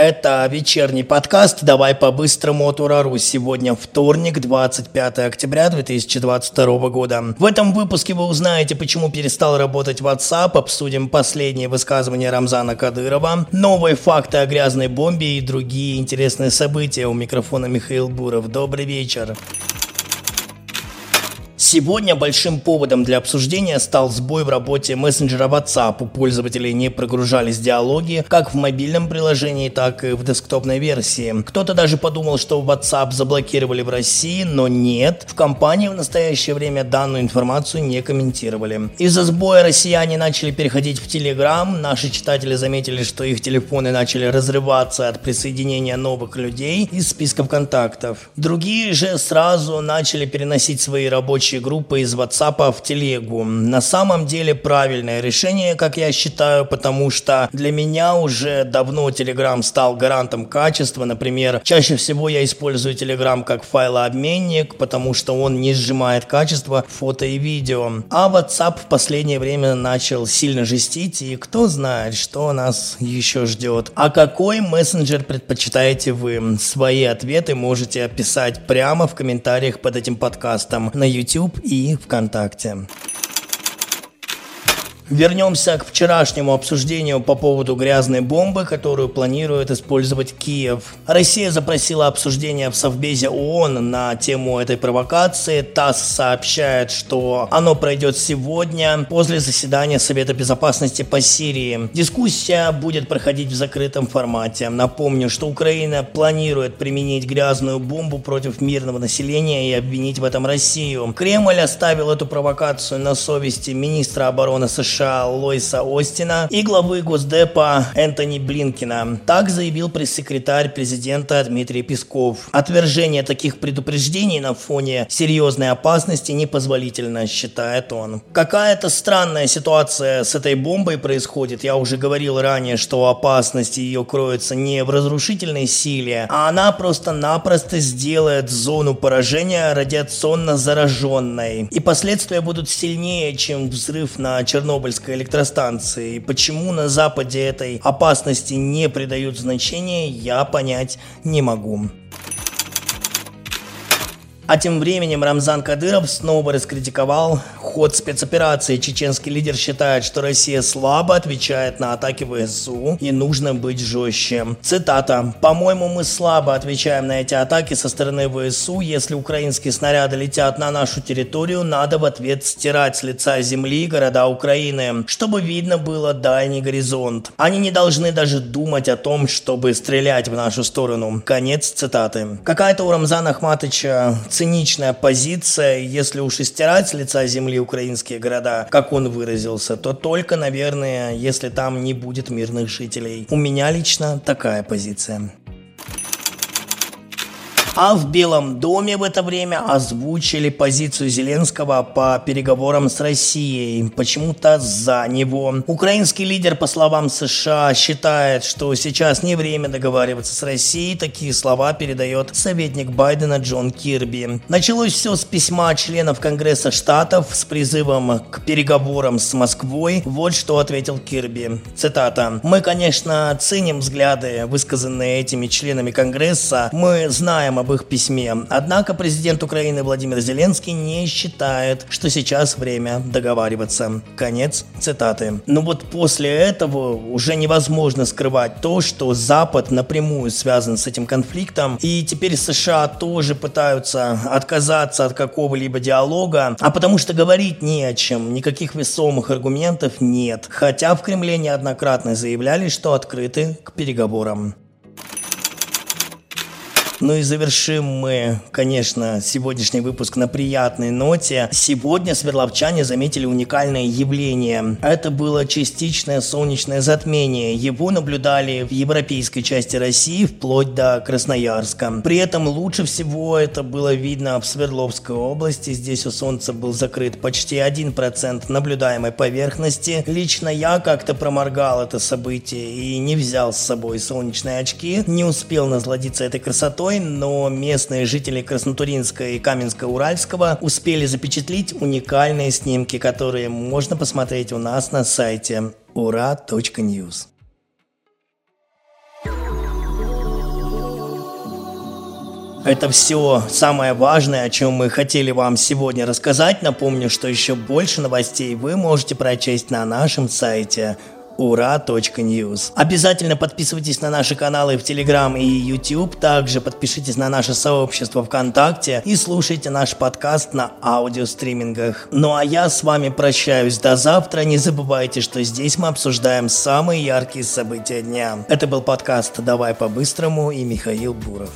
Это вечерний подкаст «Давай по-быстрому от Урару». Сегодня вторник, 25 октября 2022 года. В этом выпуске вы узнаете, почему перестал работать WhatsApp, обсудим последние высказывания Рамзана Кадырова, новые факты о грязной бомбе и другие интересные события. У микрофона Михаил Буров. Добрый вечер. Сегодня большим поводом для обсуждения стал сбой в работе мессенджера WhatsApp. У пользователей не прогружались диалоги как в мобильном приложении, так и в десктопной версии. Кто-то даже подумал, что WhatsApp заблокировали в России, но нет. В компании в настоящее время данную информацию не комментировали. Из-за сбоя россияне начали переходить в Telegram. Наши читатели заметили, что их телефоны начали разрываться от присоединения новых людей из списков контактов. Другие же сразу начали переносить свои рабочие рабочей группы из WhatsApp в телегу. На самом деле правильное решение, как я считаю, потому что для меня уже давно Telegram стал гарантом качества. Например, чаще всего я использую Telegram как файлообменник, потому что он не сжимает качество фото и видео. А WhatsApp в последнее время начал сильно жестить, и кто знает, что нас еще ждет. А какой мессенджер предпочитаете вы? Свои ответы можете описать прямо в комментариях под этим подкастом на YouTube YouTube и ВКонтакте. Вернемся к вчерашнему обсуждению по поводу грязной бомбы, которую планирует использовать Киев. Россия запросила обсуждение в Совбезе ООН на тему этой провокации. ТАСС сообщает, что оно пройдет сегодня после заседания Совета Безопасности по Сирии. Дискуссия будет проходить в закрытом формате. Напомню, что Украина планирует применить грязную бомбу против мирного населения и обвинить в этом Россию. Кремль оставил эту провокацию на совести министра обороны США США Лойса Остина и главы Госдепа Энтони Блинкина. Так заявил пресс-секретарь президента Дмитрий Песков. Отвержение таких предупреждений на фоне серьезной опасности непозволительно, считает он. Какая-то странная ситуация с этой бомбой происходит. Я уже говорил ранее, что опасность ее кроется не в разрушительной силе, а она просто-напросто сделает зону поражения радиационно зараженной. И последствия будут сильнее, чем взрыв на Чернобыль Чернобыльской электростанции. Почему на Западе этой опасности не придают значения, я понять не могу. А тем временем Рамзан Кадыров снова раскритиковал ход спецоперации. Чеченский лидер считает, что Россия слабо отвечает на атаки ВСУ и нужно быть жестче. Цитата. «По-моему, мы слабо отвечаем на эти атаки со стороны ВСУ. Если украинские снаряды летят на нашу территорию, надо в ответ стирать с лица земли города Украины, чтобы видно было дальний горизонт. Они не должны даже думать о том, чтобы стрелять в нашу сторону». Конец цитаты. Какая-то у Рамзана Ахматовича циничная позиция, если уж и стирать с лица земли украинские города, как он выразился, то только, наверное, если там не будет мирных жителей. У меня лично такая позиция. А в Белом доме в это время озвучили позицию Зеленского по переговорам с Россией. Почему-то за него. Украинский лидер, по словам США, считает, что сейчас не время договариваться с Россией. Такие слова передает советник Байдена Джон Кирби. Началось все с письма членов Конгресса Штатов с призывом к переговорам с Москвой. Вот что ответил Кирби. Цитата. «Мы, конечно, ценим взгляды, высказанные этими членами Конгресса. Мы знаем об их письме. Однако президент Украины Владимир Зеленский не считает, что сейчас время договариваться. Конец цитаты. Но вот после этого уже невозможно скрывать то, что Запад напрямую связан с этим конфликтом. И теперь США тоже пытаются отказаться от какого-либо диалога, а потому что говорить не о чем, никаких весомых аргументов нет. Хотя в Кремле неоднократно заявляли, что открыты к переговорам. Ну и завершим мы, конечно, сегодняшний выпуск на приятной ноте. Сегодня свердловчане заметили уникальное явление. Это было частичное солнечное затмение. Его наблюдали в европейской части России вплоть до Красноярска. При этом лучше всего это было видно в Свердловской области. Здесь у Солнца был закрыт почти 1% наблюдаемой поверхности. Лично я как-то проморгал это событие и не взял с собой солнечные очки. Не успел насладиться этой красотой страной, но местные жители Краснотуринска и Каменска-Уральского успели запечатлить уникальные снимки, которые можно посмотреть у нас на сайте ура.ньюс. Это все самое важное, о чем мы хотели вам сегодня рассказать. Напомню, что еще больше новостей вы можете прочесть на нашем сайте ура.ньюз. Обязательно подписывайтесь на наши каналы в Телеграм и YouTube, также подпишитесь на наше сообщество ВКонтакте и слушайте наш подкаст на аудиостримингах. Ну а я с вами прощаюсь до завтра. Не забывайте, что здесь мы обсуждаем самые яркие события дня. Это был подкаст «Давай по-быстрому» и Михаил Буров.